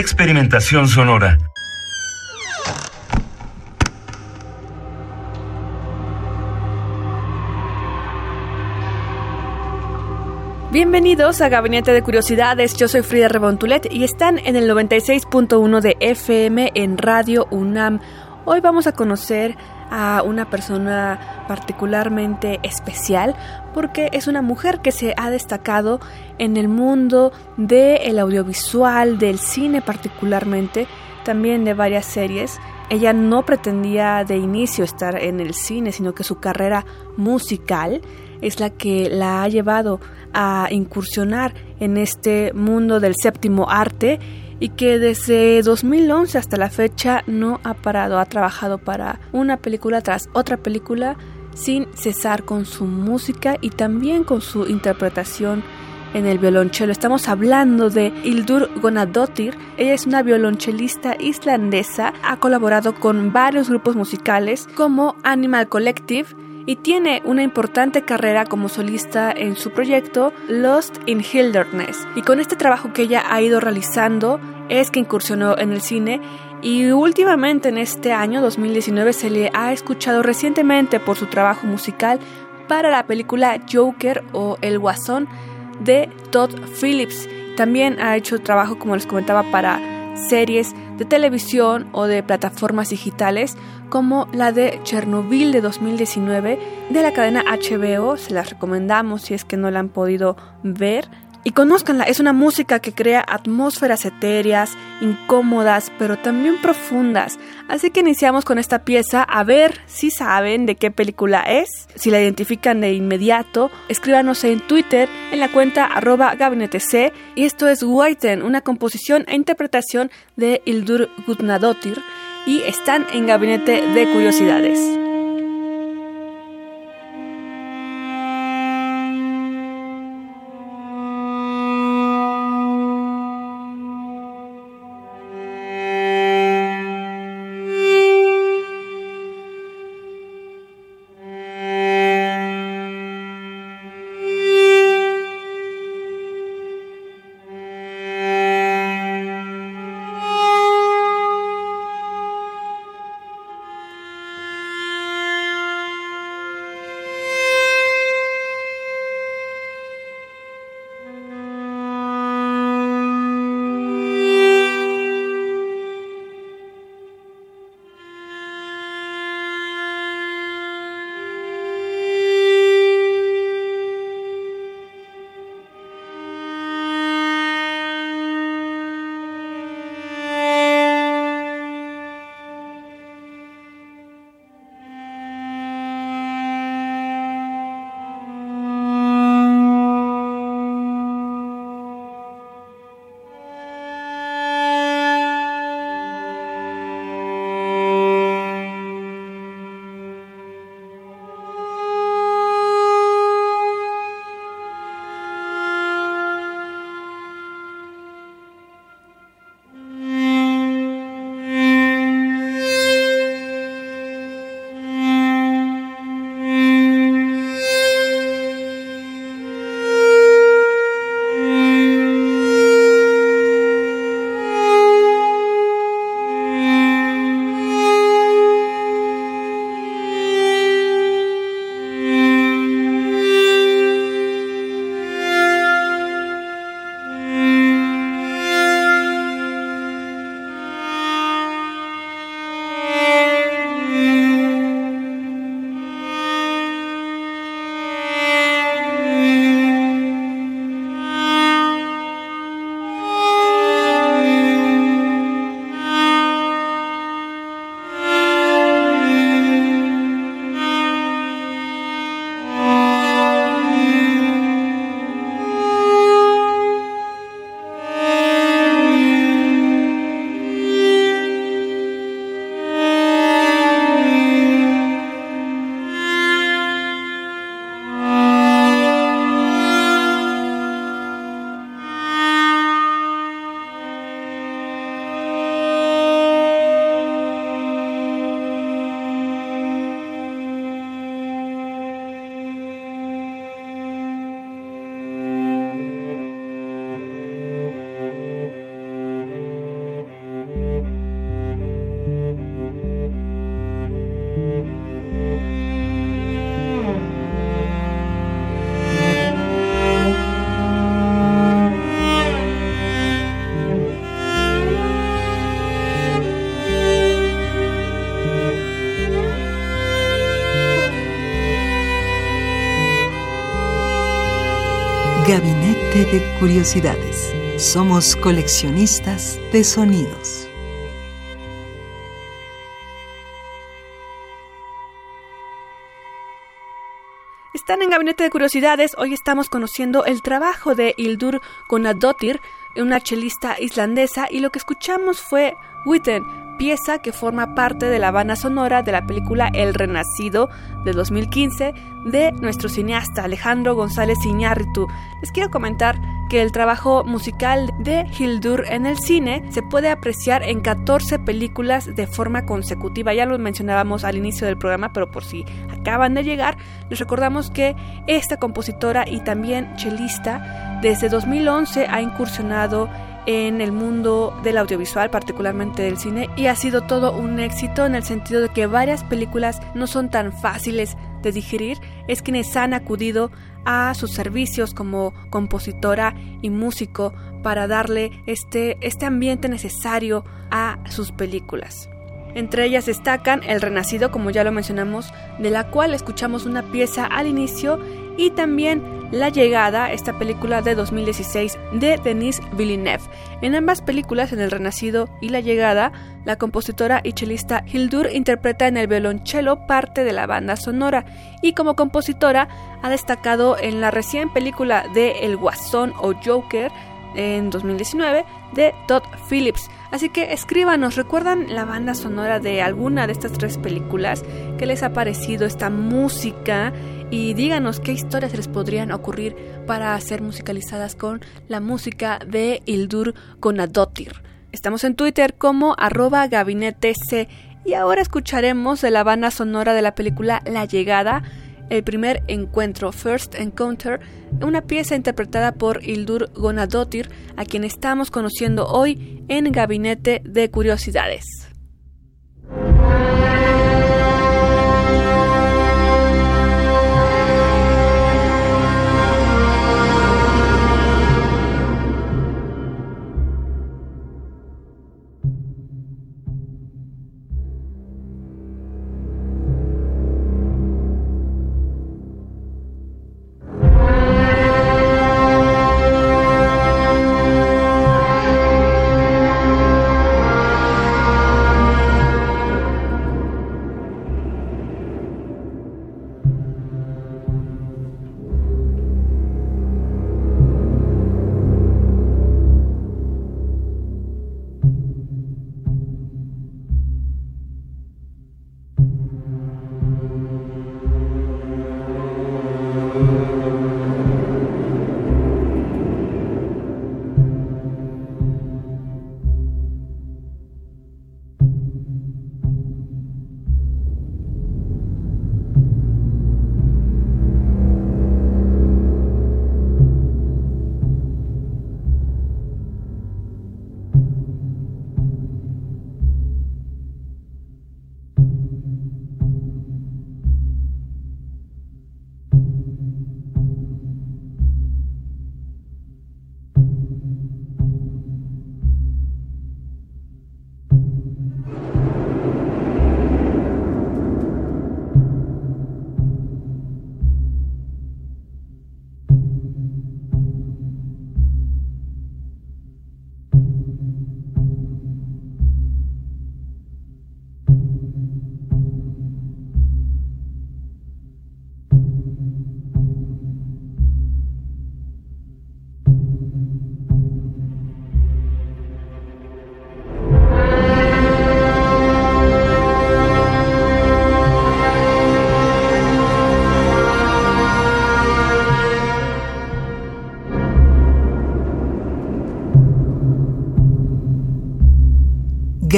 Experimentación sonora. Bienvenidos a Gabinete de Curiosidades, yo soy Frida Rebontulet y están en el 96.1 de FM en Radio UNAM. Hoy vamos a conocer a una persona particularmente especial porque es una mujer que se ha destacado en el mundo del audiovisual, del cine particularmente, también de varias series. Ella no pretendía de inicio estar en el cine, sino que su carrera musical es la que la ha llevado a incursionar en este mundo del séptimo arte y que desde 2011 hasta la fecha no ha parado, ha trabajado para una película tras otra película sin cesar con su música y también con su interpretación en el violonchelo. Estamos hablando de Hildur Gonadottir. Ella es una violonchelista islandesa, ha colaborado con varios grupos musicales como Animal Collective, y tiene una importante carrera como solista en su proyecto Lost in Hilderness. Y con este trabajo que ella ha ido realizando es que incursionó en el cine y últimamente en este año 2019 se le ha escuchado recientemente por su trabajo musical para la película Joker o El Guasón de Todd Phillips. También ha hecho trabajo, como les comentaba, para series de televisión o de plataformas digitales como la de Chernobyl de 2019 de la cadena HBO, se las recomendamos si es que no la han podido ver. Y conózcanla, es una música que crea atmósferas etéreas, incómodas, pero también profundas. Así que iniciamos con esta pieza a ver si saben de qué película es, si la identifican de inmediato, escríbanos en Twitter en la cuenta arroba gabinetec y esto es Whiten, una composición e interpretación de Hildur Gudnadottir y están en Gabinete de Curiosidades. Gabinete de Curiosidades. Somos coleccionistas de sonidos. Están en Gabinete de Curiosidades. Hoy estamos conociendo el trabajo de Hildur Gonadottir, una chelista islandesa, y lo que escuchamos fue Witten, pieza que forma parte de la banda sonora de la película El Renacido de 2015 de nuestro cineasta Alejandro González Iñárritu. Les quiero comentar que el trabajo musical de Hildur en el cine se puede apreciar en 14 películas de forma consecutiva. Ya lo mencionábamos al inicio del programa, pero por si acaban de llegar, les recordamos que esta compositora y también chelista desde 2011 ha incursionado en el mundo del audiovisual, particularmente del cine, y ha sido todo un éxito en el sentido de que varias películas no son tan fáciles de digerir, es quienes han acudido a sus servicios como compositora y músico para darle este, este ambiente necesario a sus películas. Entre ellas destacan El Renacido, como ya lo mencionamos, de la cual escuchamos una pieza al inicio, y también La Llegada, esta película de 2016 de Denis Villeneuve. En ambas películas, en El Renacido y La Llegada, la compositora y chelista Hildur interpreta en el violonchelo parte de la banda sonora y como compositora ha destacado en la recién película de El Guasón o Joker en 2019 de Todd Phillips. Así que escríbanos, ¿recuerdan la banda sonora de alguna de estas tres películas? ¿Qué les ha parecido esta música? Y díganos qué historias les podrían ocurrir para ser musicalizadas con la música de Hildur Gonadotir. Estamos en Twitter como arroba gabinete C y ahora escucharemos de la banda sonora de la película La Llegada el primer encuentro, First Encounter, una pieza interpretada por Hildur Gonadotir, a quien estamos conociendo hoy en Gabinete de Curiosidades.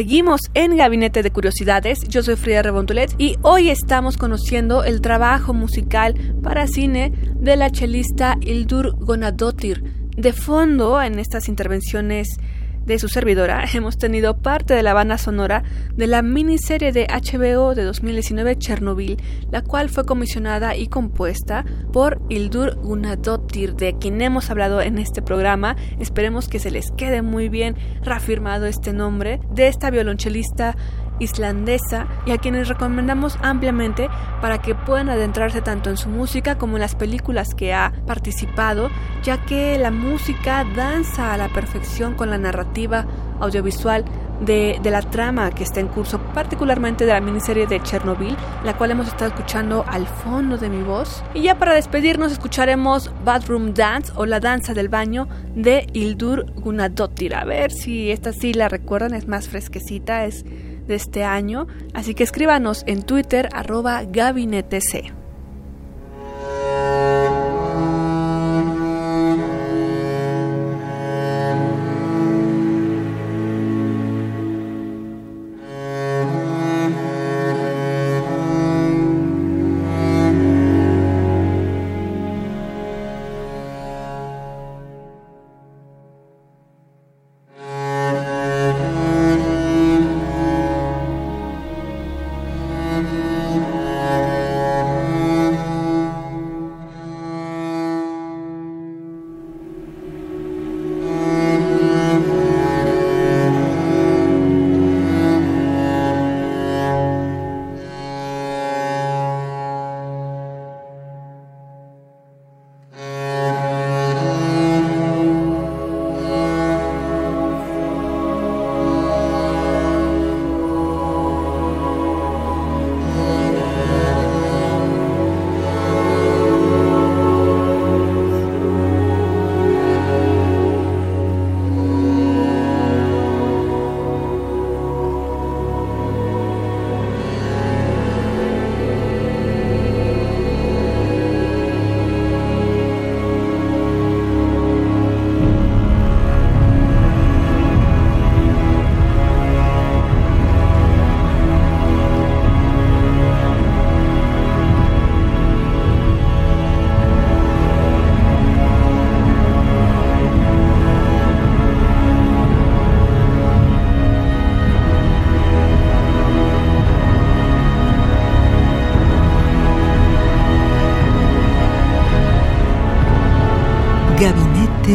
Seguimos en Gabinete de Curiosidades, yo soy Frida Rebontulet y hoy estamos conociendo el trabajo musical para cine de la chelista Hildur Gonadotir. De fondo, en estas intervenciones de su servidora, hemos tenido parte de la banda sonora de la miniserie de HBO de 2019 Chernobyl, la cual fue comisionada y compuesta por Ildur Gunadottir, de quien hemos hablado en este programa. Esperemos que se les quede muy bien reafirmado este nombre de esta violonchelista islandesa y a quienes recomendamos ampliamente para que puedan adentrarse tanto en su música como en las películas que ha participado, ya que la música danza a la perfección con la narrativa audiovisual de, la trama que está en curso, particularmente de la miniserie de Chernobyl, la cual hemos estado escuchando al fondo de mi voz. Y ya para despedirnos escucharemos Bathroom Dance o la danza del baño de Ildur Gunadottir. A ver si esta sí la recuerdan, es más fresquecita, es de este año, así que escríbanos en Twitter arroba gabinetec.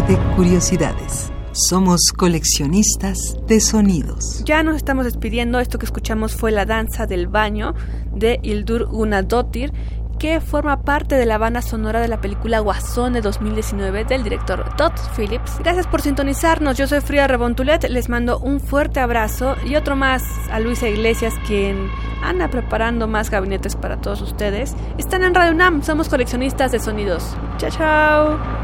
De curiosidades. Somos coleccionistas de sonidos. Ya nos estamos despidiendo. Esto que escuchamos fue La Danza del Baño de Ildur Gunadotir, que forma parte de la banda sonora de la película Guasón de 2019 del director Todd Phillips. Gracias por sintonizarnos. Yo soy Frida Rebontulet. Les mando un fuerte abrazo y otro más a Luisa Iglesias, quien anda preparando más gabinetes para todos ustedes. Están en Radio UNAM. Somos coleccionistas de sonidos. Chao, chao.